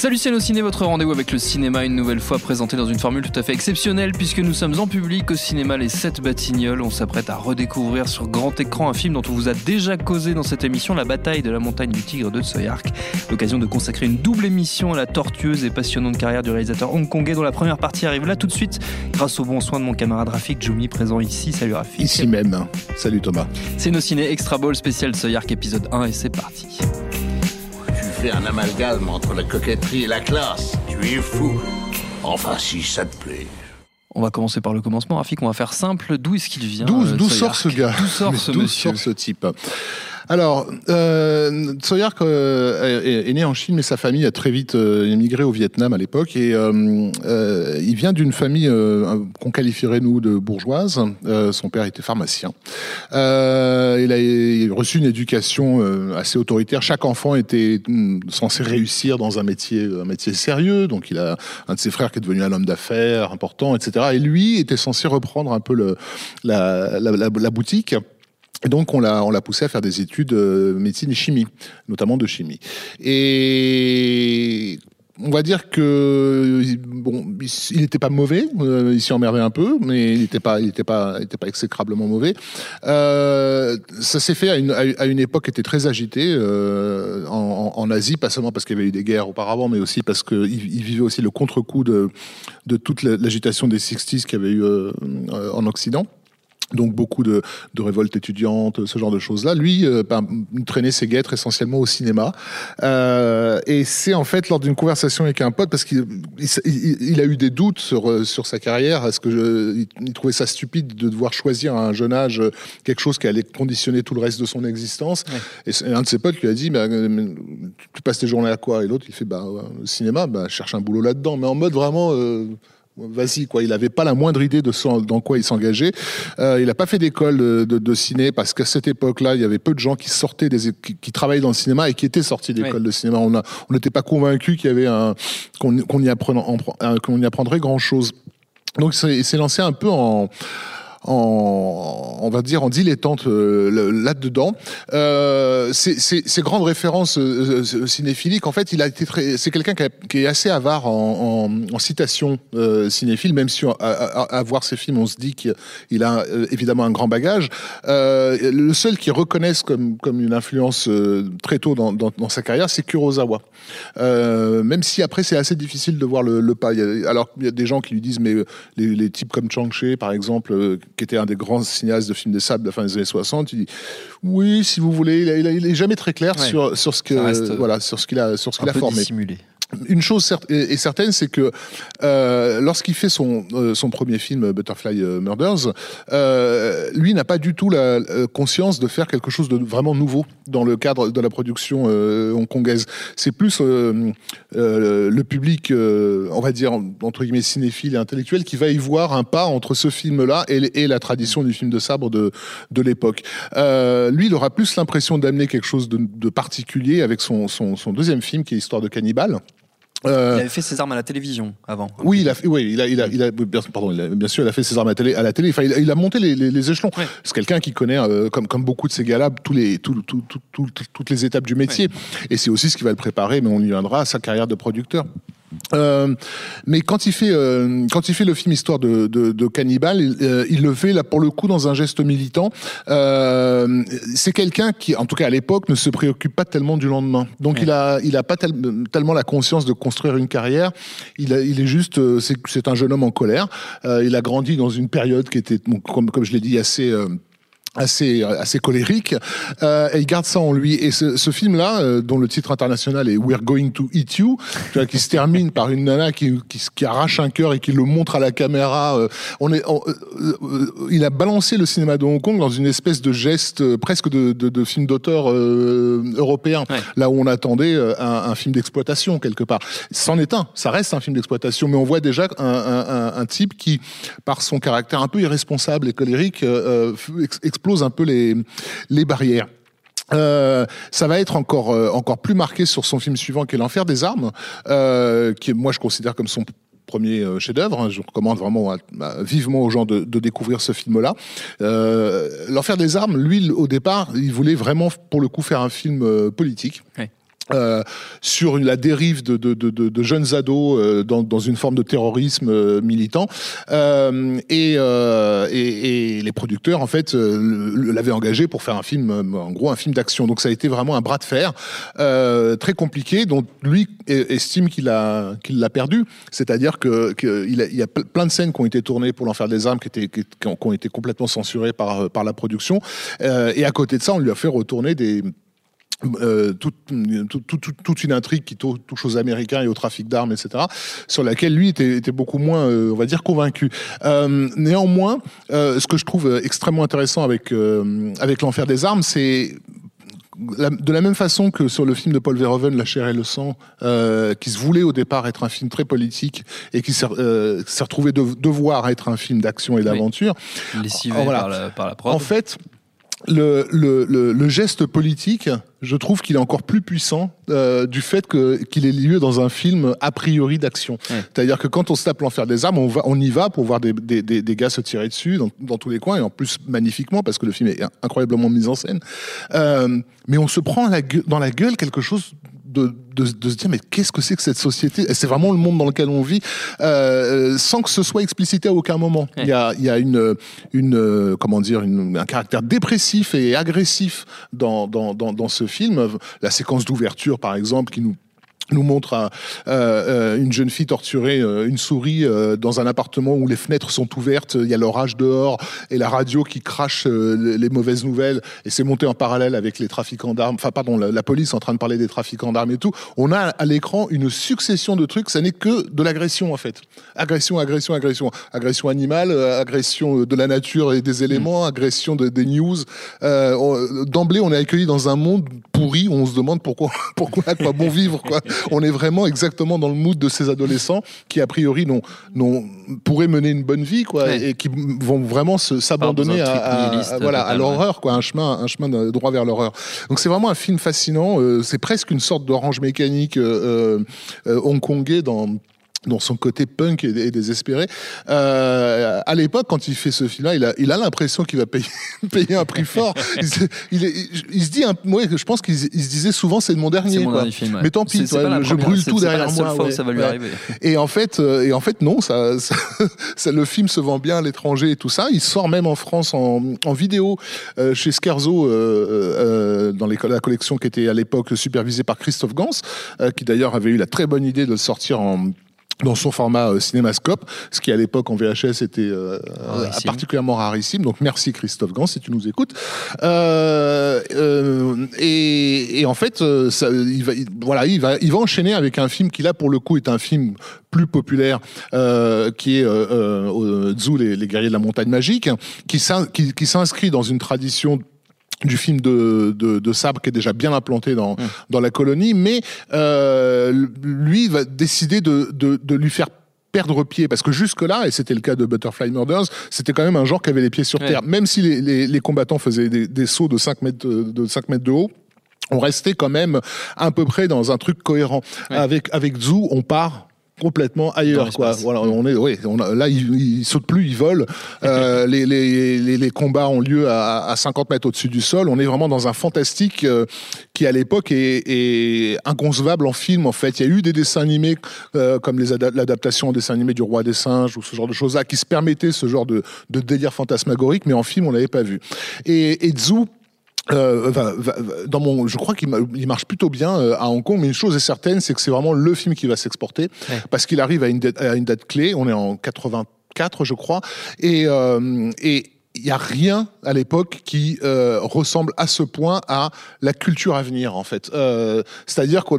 Salut c'est ciné, votre rendez-vous avec le cinéma une nouvelle fois présenté dans une formule tout à fait exceptionnelle puisque nous sommes en public au cinéma Les 7 Batignolles. On s'apprête à redécouvrir sur grand écran un film dont on vous a déjà causé dans cette émission, La bataille de la montagne du tigre de Soyark. L'occasion de consacrer une double émission à la tortueuse et passionnante carrière du réalisateur hongkongais dont la première partie arrive là tout de suite grâce au bon soin de mon camarade Rafik Jumi présent ici. Salut Rafik. Ici même. Salut Thomas. C'est nos ciné Extra Ball spécial Soyark épisode 1 et c'est parti. Tu fais un amalgame entre la coquetterie et la classe. Tu es fou. Enfin, si ça te plaît. On va commencer par le commencement, Rafik. On va faire simple. D'où est-ce qu'il vient D'où euh, d'où sort ce gars D'où sort ce monsieur sort ce type alors, euh, euh, est, né en Chine, mais sa famille a très vite euh, émigré au Vietnam à l'époque. Et euh, euh, il vient d'une famille qu'on qualifierait, nous, de bourgeoise. Son père était pharmacien. Il, a, reçu une éducation assez autoritaire. Chaque enfant était hum, censé réussir dans un métier, un métier sérieux. Donc, il a un de ses frères qui est devenu un homme d'affaires important, etc. Et lui était censé reprendre un peu la boutique. Et donc on l'a on l'a poussé à faire des études euh, médecine et chimie, notamment de chimie. Et on va dire que bon, il n'était pas mauvais, euh, il s'y emmerdait un peu, mais il n'était pas, il pas, il pas exécrablement mauvais. Euh, ça s'est fait à une, à une époque qui était très agitée euh, en, en, Asie, pas seulement parce qu'il y avait eu des guerres auparavant, mais aussi parce qu'il il vivait aussi le contre-coup de, de toute l'agitation des 60s qu'il y avait eu euh, en Occident donc beaucoup de, de révoltes étudiantes, ce genre de choses-là. Lui euh, ben, traînait ses guêtres essentiellement au cinéma. Euh, et c'est en fait lors d'une conversation avec un pote, parce qu'il il, il, a eu des doutes sur, sur sa carrière, est-ce que je, il, trouvait ça stupide de devoir choisir à un jeune âge quelque chose qui allait conditionner tout le reste de son existence. Ouais. Et un de ses potes lui a dit, bah, tu passes tes journées à quoi? Et l'autre, il fait, bah, le cinéma, bah, cherche un boulot là-dedans, mais en mode vraiment... Euh, vas-y quoi. Il n'avait pas la moindre idée de son, dans quoi il s'engageait. Euh, il n'a pas fait d'école de, de, de, ciné parce qu'à cette époque-là, il y avait peu de gens qui sortaient des, qui, qui travaillaient dans le cinéma et qui étaient sortis d'école ouais. de cinéma. On a, on n'était pas convaincu qu'il y avait un qu'on qu y, qu'on y apprendrait grand chose. Donc il s'est lancé un peu en en, on va dire, en dilettante euh, là-dedans. Euh, ces grandes références euh, cinéphiliques, en fait, il a été très, c'est quelqu'un qui, est assez avare en, en, en citations euh, cinéphiles, même si à, à, à, voir ses films, on se dit qu'il a euh, évidemment un grand bagage. Euh, le seul qui reconnaisse comme, comme une influence très tôt dans, dans, dans, sa carrière, c'est Kurosawa. même si après, c'est assez difficile de voir le, le pas. Alors, il y a des gens qui lui disent, mais les, les types comme Chang-Chi, par exemple, qui était un des grands cinéastes de films de sable de la fin des années 60, il dit oui, si vous voulez, il, il est jamais très clair ouais. sur, sur ce que reste, voilà sur ce qu'il a sur ce qu'il a formé. Dissimulé. Une chose est certaine, c'est que euh, lorsqu'il fait son, euh, son premier film Butterfly Murders, euh, lui n'a pas du tout la conscience de faire quelque chose de vraiment nouveau dans le cadre de la production hongkongaise. C'est plus le public, on va dire entre guillemets cinéphile et intellectuel, qui va y voir un pas entre ce film-là et, la tradition du film de sabre de, l'époque. lui, il aura plus l'impression d'amener quelque chose de, particulier avec son, deuxième film, qui est Histoire de cannibale. Euh, il avait fait ses armes à la télévision avant. Oui, il a fait, oui, il a, il a, il a bien, pardon, il bien sûr, il a fait ses armes à la télé. À la télé. Enfin, il a, il a monté les, les, les échelons. Ouais. C'est quelqu'un qui connaît, euh, comme, comme beaucoup de ces gars-là, tous les, tout, tout, tout, toutes les étapes du métier. Ouais. Et c'est aussi ce qui va le préparer, mais on y viendra, à sa carrière de producteur. Euh, mais quand il fait euh, quand il fait le film Histoire de, de, de cannibale, il, euh, il, le fait là pour le coup dans un geste militant. Euh, c'est quelqu'un qui, en tout cas à l'époque, ne se préoccupe pas tellement du lendemain. Donc ouais. il a il a pas tel, tellement la conscience de construire une carrière. Il a, il est juste euh, c'est un jeune homme en colère. il a grandi dans une période qui était comme comme je l'ai dit assez assez assez colérique euh, et il garde ça en lui et ce, ce film là euh, dont le titre international est We're Going to Eat You tu vois, qui se termine par une nana qui, qui, qui arrache un cœur et qui le montre à la caméra euh, on est on, euh, il a balancé le cinéma de Hong Kong dans une espèce de geste euh, presque de, de, de film d'auteur euh, européen Ouais. là où on attendait un, un film d'exploitation quelque part c'en est un ça reste un film d'exploitation mais on voit déjà un, un, un, type qui par son caractère un peu irresponsable et colérique euh, explose un peu les, les barrières. Euh, ça va être encore euh, encore plus marqué sur son film suivant qui est l'enfer des armes euh, qui moi je considère comme son premier euh, chef-d'œuvre. hein. Je recommande vraiment vivement aux gens de, découvrir ce film-là. L'enfer des armes, lui, au départ, il voulait vraiment, pour le coup, faire un film politique. Ouais. Euh, sur la dérive de, de, de, de- jeunes ados euh, dans, dans une forme de terrorisme euh, militant. Euh, et, euh, et, et les producteurs en fait l'avaient engagé pour faire un film en gros un film d'action. Donc ça a été vraiment un bras de fer très compliqué dont lui estime qu'il a qu'il l'a perdu. C'est-à-dire que, que il, y a ple- plein de scènes qui ont été tournées pour l'enfer des armes qui étaient qui, qui ont, été complètement censurées par par la production. Et à côté de ça on lui a fait retourner des euh, toute, toute, toute, toute une intrigue qui tou- touche aux Américains et au trafic d'armes, etc., sur laquelle lui était, était beaucoup moins, euh, on va dire, convaincu. Euh, néanmoins, euh, ce que je trouve euh, extrêmement intéressant avec, euh, avec l'enfer des armes, c'est la- de la même façon que sur le film de Paul Verhoeven, La chair et le sang, euh, qui se voulait au départ être un film très politique et qui s'est euh, retrouvé de, devoir être un film d'action et d'aventure, Lessivé Ah, voilà. par, la, par la prod. en fait, le, le, le, le geste politique, je trouve qu'il est encore plus puissant euh, du fait que qu'il ait lieu dans un film a priori d'action. Ouais. C'est-à-dire que quand on se tape l'enfer des armes, on, va, on y va pour voir des, des, des, des gars se tirer dessus dans, dans tous les coins et en plus magnifiquement parce que le film est incroyablement mis en scène. Euh, mais on se prend à la gueule- dans la gueule quelque chose de, de, de se dire mais qu'est-ce que c'est que cette société? C'est vraiment le monde dans lequel on vit, euh, sans que ce soit explicité à aucun moment. Il y a, il y a une, une euh, comment dire, une, un caractère dépressif et agressif dans, dans, dans, dans ce film. La séquence d'ouverture, par exemple, qui nous nous montre euh, euh, une jeune fille torturer euh, une souris euh, dans un appartement où les fenêtres sont ouvertes, il y a l'orage dehors et la radio qui crache euh, les- mauvaises nouvelles et c'est monté en parallèle avec les trafiquants d'armes, enfin pardon, la, police en train de parler des trafiquants d'armes et tout. On a à l'écran une succession de trucs, ça n'est que de l'agression en fait. Agression, agression, agression. Agression animale, agression de la nature et des éléments, agression de, des news. D'emblée, on est accueilli dans un monde pourri où on se demande pourquoi, pourquoi à quoi bon vivre quoi. On est vraiment exactement dans le mood de ces adolescents qui a priori n'ont, n'ont, pourraient mener une bonne vie quoi Ouais. et qui vont vraiment se, s'abandonner à, voilà, à l'horreur quoi, un chemin, un chemin de- droit vers l'horreur. Donc c'est vraiment un film fascinant. euh, c'est presque une sorte d'orange mécanique euh, euh, hongkongais dans dans son côté punk et, désespéré. Euh, à l'époque, quand il fait ce film-là, il a, il a l'impression qu'il va payer, payer un prix fort. Il, se- il, est- il se dit, un, ouais, je pense qu'il se disait souvent, c'est mon dernier. Mon quoi. dernier film. ouais. Mais tant pis, toi, je première- brûle tout c'est pas derrière la moi. fois où ouais, ça va lui arriver. Et en fait, euh, et en fait, non, ça, ça, ça- le film se vend bien à l'étranger et tout ça. Il sort même en France en, en vidéo euh, chez Scherzo euh, euh, dans les, la collection qui était à l'époque supervisée par Christophe Gans, euh, qui d'ailleurs avait eu la très bonne idée de le sortir en dans son format euh, cinémascope, ce qui à l'époque en VHS était euh, Rarissime. particulièrement rarissime. Donc merci Christophe Gans si tu nous écoutes. Euh, euh, et, et en fait, euh, ça, il va, il- voilà, il va, il va enchaîner avec un film qui là pour le coup est un film plus populaire, euh, qui est euh, euh, Zhu, les, les guerriers de la montagne magique, qui s'in- qui- qui s'inscrit dans une tradition du film de, de, de Sabre qui est déjà bien implanté dans, dans la colonie, mais euh, lui va décider de, de, de lui faire perdre pied parce que jusque là et c'était le cas de Butterfly Murders c'était quand même un genre qui avait les pieds sur Ouais. terre même si les, les, les combattants faisaient des, des sauts de 5 mètres de, de 5 mètres de haut on restait quand même à peu près dans un truc cohérent Ouais. avec avec Zou on part complètement ailleurs quoi. voilà on est oui on a- là ils, ils sautent plus ils volent. Euh, les, les, les, les combats ont lieu à, à 50 mètres au-dessus du sol. On est vraiment dans un fantastique euh, qui à l'époque est, est inconcevable en film en fait. Il y a eu des dessins animés euh, comme l'adaptation en dessin animé du roi des singes ou ce genre de choses là qui se permettaient ce genre de, de délire fantasmagorique mais en film on l'avait pas vu. Et, et Zhu euh, va- va- dans mon, je crois qu'il ma- il marche plutôt bien euh, à Hong Kong, mais une chose est certaine, c'est que c'est vraiment le film qui va s'exporter Ouais. parce qu'il arrive à une, date, à une date clé. On est en 84, je crois, et, euh, et il n'y a rien à l'époque qui euh, ressemble à ce point à la culture à venir en fait. Euh, C'est-à-dire que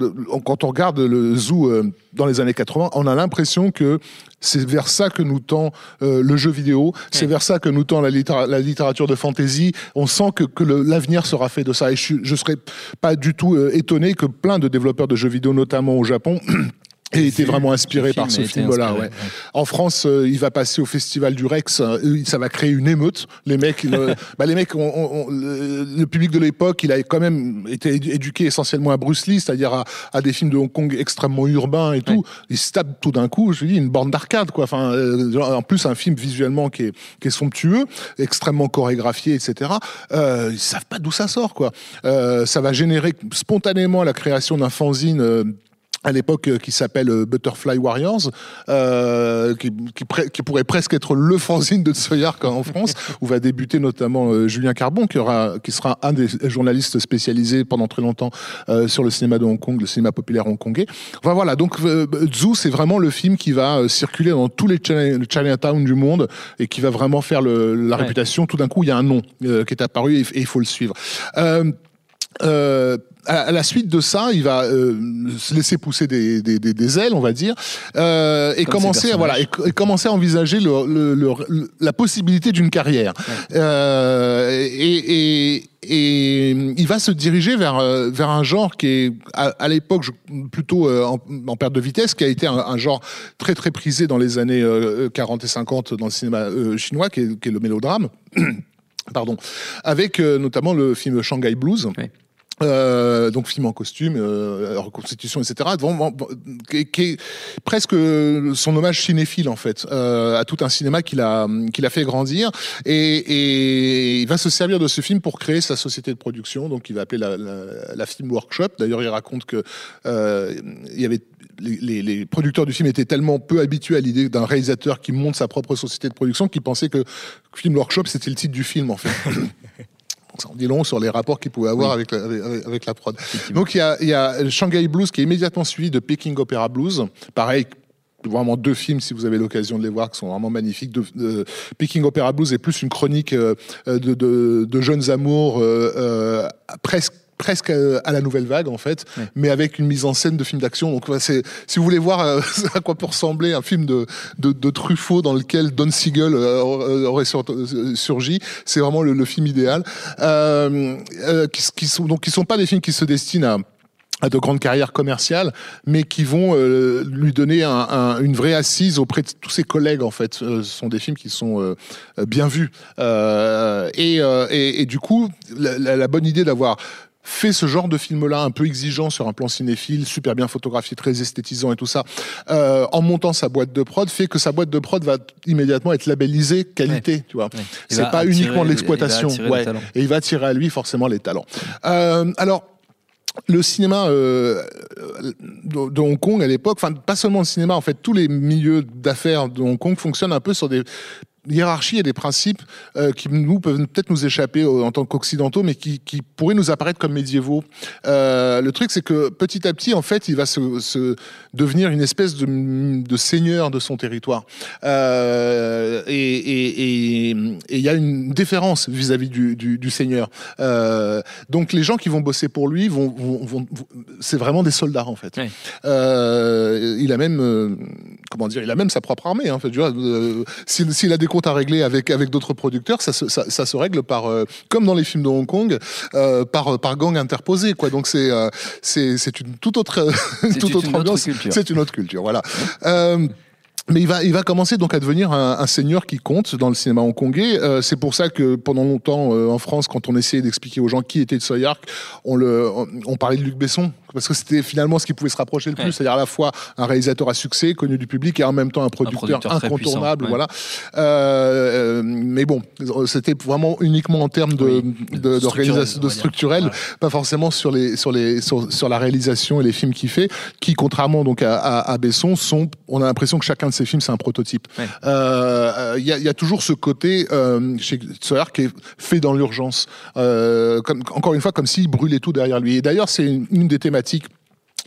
quand on regarde le zoo euh, dans les années 80, on a l'impression que c'est vers ça que nous tend le jeu vidéo, c'est vers ça que nous tend la, littéra- la littérature de fantasy. On sent que, l'avenir sera fait de ça. Et je, je serais pas du tout étonné que plein de développeurs de jeux vidéo, notamment au Japon, aient été vraiment inspirés le par ce film-là. inspiré, Ouais. ouais. En France, euh, il va passer au festival du Rex. euh, ça va créer une émeute. Les mecs, le, bah, les mecs, le, le public de l'époque, il a quand même été édu- éduqué essentiellement à Bruce Lee, c'est-à-dire à, à des films de Hong Kong extrêmement urbains et tout. Ils se tapent tout d'un coup. Je dis une borne d'arcade, quoi. Enfin, euh, en plus un film visuellement qui est, qui est somptueux, extrêmement chorégraphié, etc. Euh, ils savent pas d'où ça sort, quoi. Euh, ça va générer spontanément la création d'un fanzine. À l'époque euh, qui s'appelle euh, Butterfly Warriors, euh, qui, qui, qui pourrait presque être le fanzine de Tsoyark en France, où va débuter notamment euh, Julien Carbon, qui, aura, qui sera un des journalistes spécialisés pendant très longtemps euh, sur le cinéma de Hong Kong, le cinéma populaire hongkongais. Enfin voilà, donc euh, Zoo, c'est vraiment le film qui va circuler dans tous les China- Chinatown du monde et qui va vraiment faire le- la Ouais. réputation. Tout d'un coup, il y a un nom euh, qui est apparu et et il faut le suivre. Euh, euh, à à la suite de ça, il va euh, se laisser pousser des, des, des, des ailes, on va dire, euh, et Comme commencer, personnages. voilà, et, et commencer à envisager le, le- le- le- la possibilité d'une carrière. Et, et, et il va se diriger vers, vers un genre qui est, à, à l'époque, plutôt en, en perte de vitesse, qui a été un, un genre très très prisé dans les années euh, 40 et 50 dans le cinéma chinois, qui est, qui est le mélodrame. Pardon, avec euh, notamment le film Shanghai Blues. Oui. Euh, donc film en costume, euh, reconstitution, etc. Qui, est- qui est presque son hommage cinéphile en fait euh, à tout un cinéma qu'il a qu'il a fait grandir et, et il va se servir de ce film pour créer sa société de production. Donc il va appeler la, la, la Film Workshop. D'ailleurs il raconte que euh, il y avait les, producteurs du film étaient tellement peu habitués à l'idée d'un réalisateur qui monte sa propre société de production qu'ils pensaient que Film Workshop c'était le titre du film en fait. Ça en dit long sur les rapports qu'il pouvait avoir avec, la, avec, avec la prod. Donc il y a, il y a Shanghai Blues qui est immédiatement suivi de Peking Opera Blues. Pareil, vraiment deux films si vous avez l'occasion de les voir qui sont vraiment magnifiques. De, de- Peking Opera Blues est plus une chronique euh, de, de- de jeunes amours euh, euh, presque presque euh, à la nouvelle vague en fait, mais avec une mise en scène de film d'action. Donc c'est si vous voulez voir euh, à quoi peut ressembler un film de, de, de Truffaut dans lequel Don Siegel euh, aurait aurait sur- surgi, c'est vraiment le, le film idéal. Euh, euh, qui, qui sont donc qui sont pas des films qui se destinent à à de grandes carrières commerciales, mais qui vont euh, lui donner un- un- une vraie assise auprès de tous ses collègues. En fait, Euh, ce sont des films qui sont euh, bien vus. Et, et, et du coup, la bonne idée d'avoir fait ce genre de film-là un peu exigeant sur un plan cinéphile, super bien photographié, très esthétisant et tout ça, euh, en montant sa boîte de prod, fait que sa boîte de prod va immédiatement être labellisée qualité, tu vois. C'est pas attirer- uniquement de l'exploitation, ouais. et il va attirer à lui forcément les talents. Euh, alors. Le cinéma euh, de, de Hong Kong à l'époque, enfin pas seulement le cinéma, en fait tous les milieux d'affaires de Hong Kong fonctionnent un peu sur des hiérarchies et des principes euh, qui nous peuvent peut-être nous échapper euh, en tant qu'occidentaux, mais qui, qui pourraient nous apparaître comme médiévaux. Euh, le truc, c'est que petit à petit, en fait, il va se, se devenir une espèce de, de seigneur de son territoire. Et il y a une différence vis-à-vis du, du, du seigneur. Donc les gens qui vont bosser pour lui vont, vont, vont- vont- c'est vraiment des soldats en fait. Il a même comment dire, il a même sa propre armée. Hein, En fait, euh, s'il s'il a des comptes à régler avec avec d'autres producteurs, ça se, ça, ça se règle par euh, comme dans les films de Hong Kong, euh, par par gang interposé quoi. Donc c'est euh, c'est c'est une toute autre une C'est toute une autre ambiance. culture. C'est une autre culture. Voilà. Euh, mais il va, il va commencer donc à devenir un, un seigneur qui compte dans le cinéma hongkongais. Euh, c'est pour ça que pendant longtemps euh, en France, quand on essayait d'expliquer aux gens qui était Tsui on, le, on, on parlait de Luc Besson parce que c'était finalement ce qui pouvait se rapprocher le plus, Ouais. c'est-à-dire à la fois un réalisateur à succès, connu du public, et en même temps un producteur, incontournable. puissant, ouais. Voilà. Euh, mais bon, c'était vraiment uniquement en termes de, Oui, de, structurel, de Voilà. pas forcément sur les sur les sur, sur la réalisation et les films qu'il fait, qui contrairement donc à, à, à Besson sont, on a l'impression que chacun de ses films c'est un prototype. Ouais. Euh, euh, Il y, a, il y a toujours ce côté euh, chez Sawyer qui est fait dans l'urgence, euh, comme encore une fois comme s'il brûlait tout derrière lui. Et d'ailleurs c'est une, une des thématiques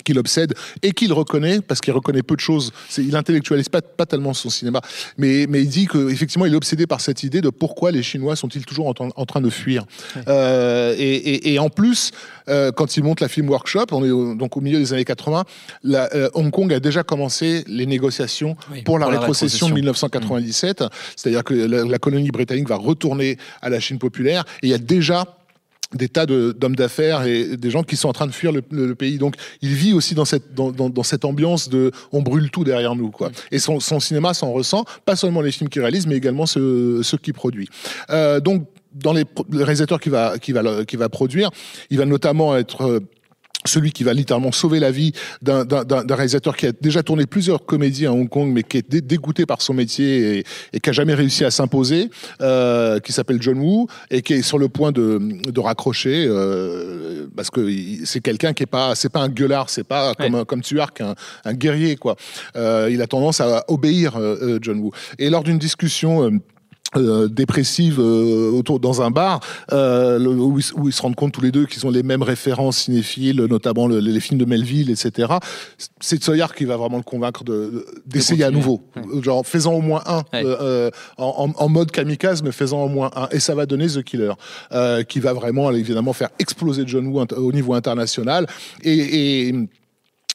qui l'obsède et qu'il reconnaît parce qu'il reconnaît peu de choses. C'est, il intellectualise pas, pas tellement son cinéma, mais, mais il dit qu'effectivement il est obsédé par cette idée de pourquoi les Chinois sont-ils toujours en, en train de fuir. Euh, et, et, et, en plus, euh, quand il monte la Film Workshop, on est au, donc au milieu des années 80, la, euh, Hong Kong a déjà commencé les négociations Oui, pour la pour la rétrocession de rétrocession. 1997, c'est-à-dire que la, la colonie britannique va retourner à la Chine populaire et il y a déjà des tas de- d'hommes d'affaires et des gens qui sont en train de fuir le, le- le pays. Donc, il vit aussi dans cette, dans, dans- dans cette ambiance de on brûle tout derrière nous. Quoi. Et son, son cinéma s'en ressent, pas seulement les films qu'il réalise, mais également ceux, ceux qu'il produit. Euh, donc, dans les, le réalisateur qui va, qui, va, qui va produire, il va notamment être... euh, celui qui va littéralement sauver la vie d'un- réalisateur qui a déjà tourné plusieurs comédies à Hong Kong, mais qui est dé- dégoûté par son métier et, et qui a jamais réussi à s'imposer, euh, qui s'appelle John Woo et qui est sur le point de, de raccrocher euh, parce que c'est quelqu'un qui est pas, c'est pas un gueulard, c'est pas comme comme Tuark, un, un guerrier quoi. Euh, il a tendance à obéir euh, euh, John Woo. Et lors d'une discussion euh, dépressive euh, autour dans un bar euh, le- où, ils, où ils se rendent compte tous les deux qu'ils ont les mêmes références cinéphiles, notamment le- les films de Melville, etc. C'est Tsoyar qui va vraiment le convaincre de- de- d'essayer à nouveau, genre faisant au moins un Ouais. euh, euh, en, mode kamikaze, mais faisant au moins un, et ça va donner The Killer, euh, qui va vraiment évidemment faire exploser John Woo au niveau international et, et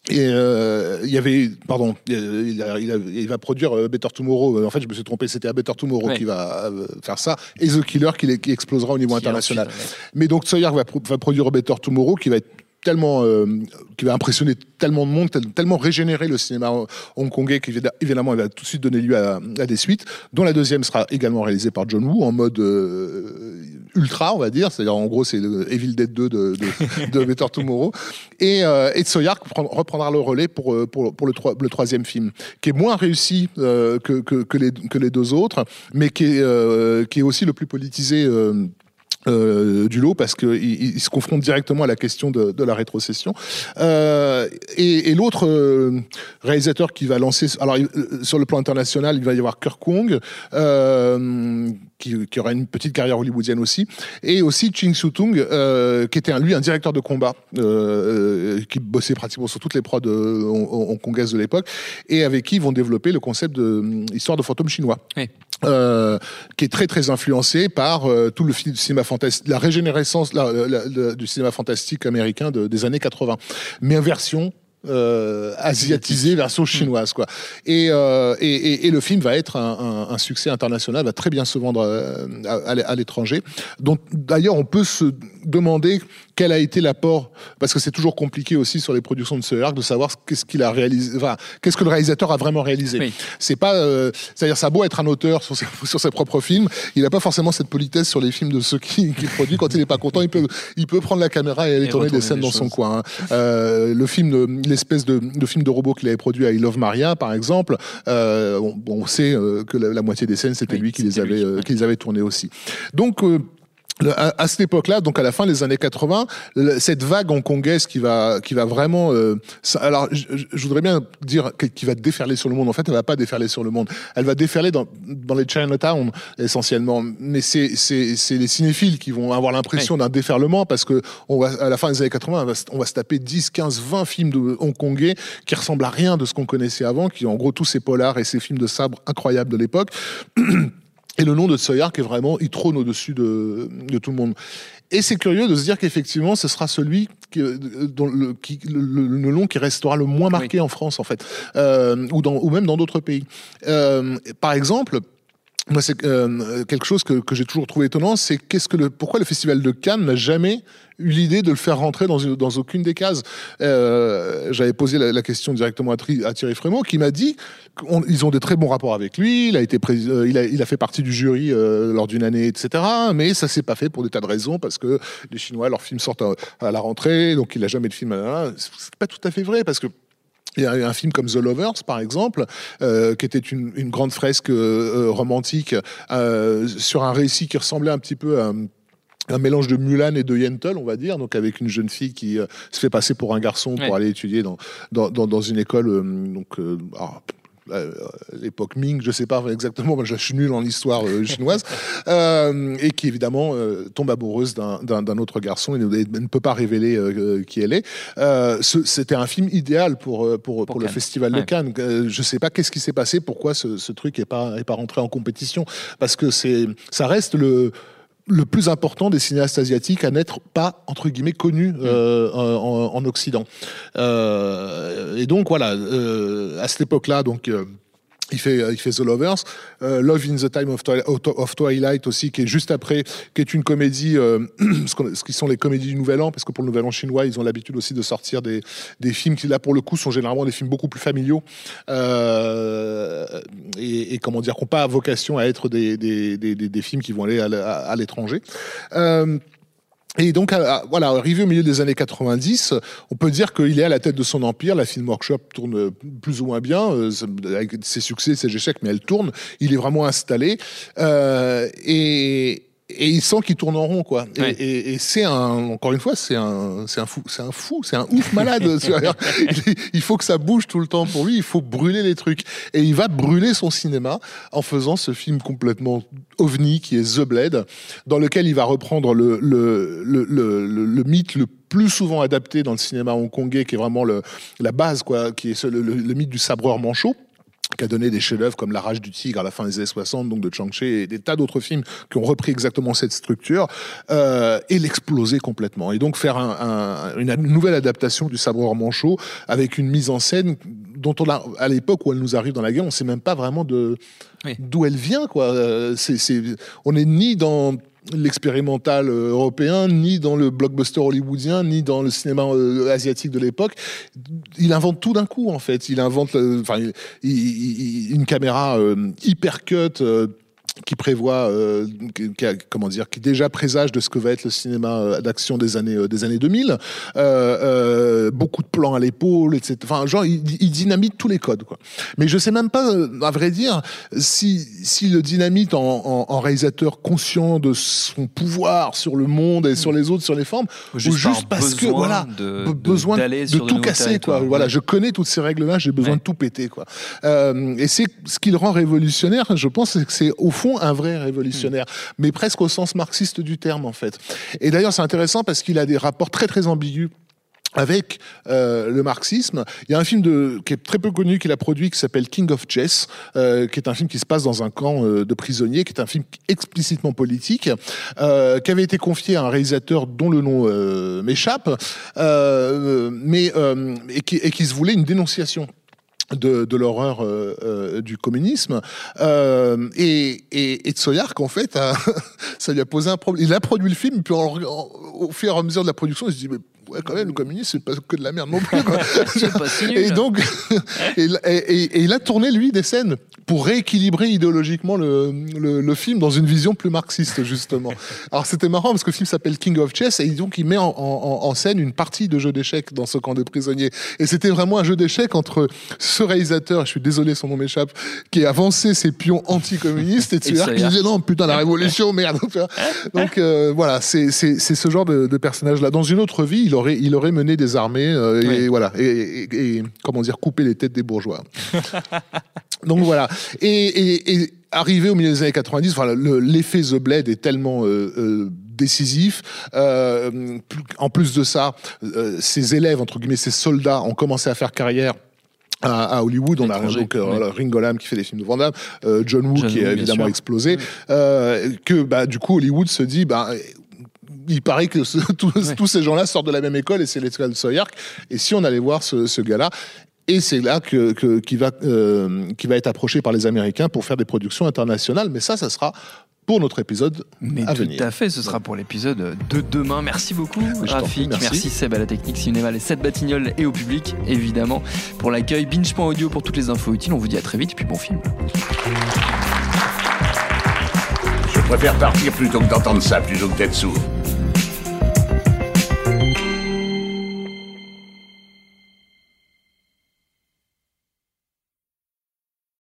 et euh, il y avait, pardon, il, a- il a- il va produire euh, Better Tomorrow. Euh, En fait, je me suis trompé, c'était à Better Tomorrow Ouais. qui va euh, faire ça, et The Killer qui, explosera au niveau international. Mais donc Sawyer va produire Better Tomorrow qui va être tellement euh, qui va impressionner tellement de monde tel- tellement régénérer le cinéma hongkongais qu'évidemment il va tout de suite donner lieu à, à des suites dont la deuxième sera également réalisée par John Woo en mode euh, ultra on va dire. C'est-à-dire en gros c'est Evil Dead 2 de, de, de Better Tomorrow. Et, euh, et Tsoyark prend- reprendra le relais pour, euh, pour, pour le, troi- le troisième film qui est moins réussi euh, que, que, que les, que les deux autres mais qui est, euh, qui est aussi le plus politisé euh, du lot parce qu'il il, il se confronte directement à la question de, de la rétrocession. Euh, et et l'autre euh, réalisateur qui va lancer, alors euh, sur le plan international, il va y avoir Kirk Kong, euh, qui, qui aura une petite carrière hollywoodienne aussi, et aussi Ching Soo-tung, euh, qui était un, lui un directeur de combat, qui bossait pratiquement sur toutes les prods hong- hong- hongkongaises de l'époque, et avec qui ils vont développer le concept de histoire de fantôme chinois Oui. Euh, qui est très très influencé par euh, tout le cinéma fantastique, la régénérescence du cinéma fantastique américain de- des années 80, mais version euh, asiatisée, version chinoise quoi. Et, euh, et, et- et le film va être un, un- un succès international, va très bien se vendre euh, à, à- à l'étranger. Donc d'ailleurs on peut se demander quel a été l'apport, parce que c'est toujours compliqué aussi sur les productions de ce arc de savoir qu'est-ce qu'il a réalisé, enfin, qu'est-ce que le réalisateur a vraiment réalisé. Oui. C'est pas, euh, c'est-à-dire ça a beau être un auteur sur ses, sur ses propres films, il n'a pas forcément cette politesse sur les films de ceux qui, qui produit. Quand il n'est pas content, il peut, il peut prendre la caméra et aller tourner des scènes dans son coin. hein. Le film, de- l'espèce de, de film de robot qu'il avait produit à I Love Maria, par exemple, euh, on, on sait euh, que la, la moitié des scènes c'était Oui, lui qui les avait, euh, qui les avait tournées aussi. Donc à, cette époque-là, donc à la fin des années 80, le- cette vague hongkongaise qui va, qui va vraiment. euh, alors, je, voudrais bien dire qui va déferler sur le monde. En fait, elle va pas déferler sur le monde. Elle va déferler dans, dans les Chinatown essentiellement. Mais c'est c'est c'est les cinéphiles qui vont avoir l'impression d'un déferlement parce que on va à la fin des années 80, on va, se- on va se taper 10, 15, 20 films de hongkongais qui ressemblent à rien de ce qu'on connaissait avant, qui en gros tous ces polars et ces films de sabre incroyables de l'époque. Et le nom de Tsoyark est vraiment, il trône au-dessus de, de tout le monde. Et c'est curieux de se dire qu'effectivement, ce sera celui qui, dont le, qui, le, le- nom qui restera le moins marqué en France, en fait, euh, ou, dans, ou même dans d'autres pays. Euh, par exemple, moi, c'est euh, quelque chose que, que j'ai toujours trouvé étonnant, c'est qu'est-ce que le, pourquoi le festival de Cannes n'a jamais eu l'idée de le faire rentrer dans, dans aucune des cases? Euh, J'avais posé la, question directement à, à Thierry Frémaux, qui m'a dit qu'ils ont des très bons rapports avec lui. Il a été, euh, il a, fait partie du jury lors d'une année, etc. Mais ça s'est pas fait pour des tas de raisons, parce que les Chinois, leurs films sortent à, à la rentrée, donc il a jamais de film. à- C'est pas tout à fait vrai, parce que il y a un film comme The Lovers, par exemple, euh, qui était une, une grande fresque euh, euh, romantique euh, sur un récit qui ressemblait un petit peu à un mélange de Mulan et de Yentl, on va dire, donc avec une jeune fille qui euh, se fait passer pour un garçon pour Ouais. aller étudier dans, dans, dans, dans une école. euh, donc, euh, alors, euh, l'époque Ming, je sais pas exactement, moi je suis nul en histoire euh, chinoise, euh, et qui évidemment euh, tombe amoureuse d'un- autre garçon et ne, ne peut pas révéler euh, qui elle est. Euh, C'était un film idéal pour, euh, pour, pour, le festival de. Cannes. Euh, je sais pas qu'est-ce qui s'est passé, pourquoi ce, ce truc est pas, est pas rentré en compétition, parce que ça reste le le plus important des cinéastes asiatiques à n'être pas entre guillemets connu euh, en, en Occident. Euh, et donc voilà, euh, à cette époque-là, donc. Euh, il fait, il fait The Lovers, Euh, Love in the Time of, Twi- of Twilight aussi, qui est juste après, qui est une comédie, euh, ce, qui sont les comédies du Nouvel An, parce que pour le Nouvel An chinois, ils ont l'habitude aussi de sortir des, des films qui, là, pour le coup, sont généralement des films beaucoup plus familiaux euh, et, et, comment dire, qui n'ont pas vocation à être des, des, des, films qui vont aller à l'étranger. Et donc, voilà, arrivé au milieu des années 90, on peut dire qu'il est à la tête de son empire. La Film Workshop tourne plus ou moins bien, euh, avec ses succès, ses échecs, mais elle tourne. Il est vraiment installé. Euh, et, et il sent qu'il tourne en rond, quoi. Et- Ouais. Et, et c'est un, encore une fois, c'est un, c'est un fou, c'est un fou, c'est un ouf malade. il, il faut que ça bouge tout le temps pour lui. Il faut brûler les trucs. Et il va brûler son cinéma en faisant ce film complètement ovni qui est The Blade, dans lequel il va reprendre le, le, le, le, le- mythe le plus souvent adapté dans le cinéma hongkongais, qui est vraiment le, la base, quoi, qui est le mythe du sabreur manchot qui a donné des chefs-d'œuvre comme La Rage du Tigre à la fin des années 60, donc de Chang-Chi, et des tas d'autres films qui ont repris exactement cette structure, euh, et l'exploser complètement. Et donc faire un- un- une nouvelle adaptation du Sabreur Manchot avec une mise en scène dont on a, à l'époque où elle nous arrive dans la guerre, on sait même pas vraiment de Oui. d'où elle vient, quoi. Euh, c'est, c'est, on est ni dans l'expérimental euh, européen, ni dans le blockbuster hollywoodien, ni dans le cinéma euh, asiatique de l'époque. Il invente tout d'un coup, en fait. Il invente, euh, une caméra hyper cut. Qui prévoit, euh, qui, qui a- comment dire, qui déjà présage de ce que va être le cinéma euh, d'action des années euh, des années 2000. Euh, euh, beaucoup de plans à l'épaule, etc. Enfin, genre, il, il dynamite tous les codes, quoi. Mais je sais même pas, à vrai dire, si si le dynamite en, en- en réalisateur conscient de son pouvoir sur le monde et sur les autres, sur les formes, ou juste, par parce que voilà, de, be- de- besoin de, tout casser, quoi. Voilà, je connais toutes ces règles-là, j'ai besoin Ouais. de tout péter, quoi. Euh, et c'est ce qui le rend révolutionnaire, je pense, c'est que c'est au fond un vrai révolutionnaire, mais presque au sens marxiste du terme, en fait. Et d'ailleurs, c'est intéressant parce qu'il a des rapports très très ambigus avec euh, le marxisme. Il y a un film de, qui est très peu connu qu'il a produit qui s'appelle King of Chess, euh, qui est un film qui se passe dans un camp euh, de prisonniers, qui est un film explicitement politique, qui avait été confié à un réalisateur dont le nom m'échappe, mais et, qui, et qui se voulait une dénonciation de, de l'horreur euh, euh, du communisme. Euh, et, et, et Tsoyark, en fait, ça lui a posé un problème. Il a produit le film, puis au fur et à mesure de la production, il se dit, mais ouais, quand même, le communisme, c'est pas que de la merde non plus. quoi. C'est pas si nul. et donc, et, et- il a tourné, lui, des scènes pour rééquilibrer idéologiquement le, le, le film dans une vision plus marxiste, justement. Alors, c'était marrant parce que le film s'appelle King of Chess et donc il met en, en- en scène une partie de jeu d'échecs dans ce camp de prisonniers. Et c'était vraiment un jeu d'échecs entre ce réalisateur, je suis désolé, son nom m'échappe, qui avançait ses pions anticommunistes et Tsuyar qui disait non, putain, la révolution, merde. Donc, euh, voilà, c'est ce genre de, de personnage-là. Dans une autre vie, il aurait, il aurait mené des armées euh, et voilà, et, et- et, comment dire, coupé les têtes des bourgeois. Donc voilà. Et, arrivé au milieu des années 90, voilà, le- l'effet The Blade est tellement euh, euh, décisif. Euh, en plus de ça, ses élèves, entre guillemets, ses soldats ont commencé à faire carrière. À, Hollywood, on a donc euh, ouais. voilà, Ringo Lam qui fait des films de Van Damme, euh, John Woo John qui a évidemment explosé, euh, que bah, du coup Hollywood se dit bah, il paraît que ce- tous, tous ces gens-là sortent de la même école et c'est l'école de Soyark. Et si on allait voir ce, ce gars-là, et c'est là que, que- qui va euh, qui va être approché par les Américains pour faire des productions internationales. Mais ça, ça sera pour notre épisode Mais à tout venir. à fait, ce sera pour l'épisode de demain. Merci beaucoup, je Rafik. merci. Merci. Seb à la technique cinéma, les 7 batignolles et au public, évidemment, pour l'accueil. Binge.audio pour toutes les infos utiles. On vous dit à très vite et puis bon film. Je préfère partir plutôt que d'entendre ça, plutôt que d'être sourd.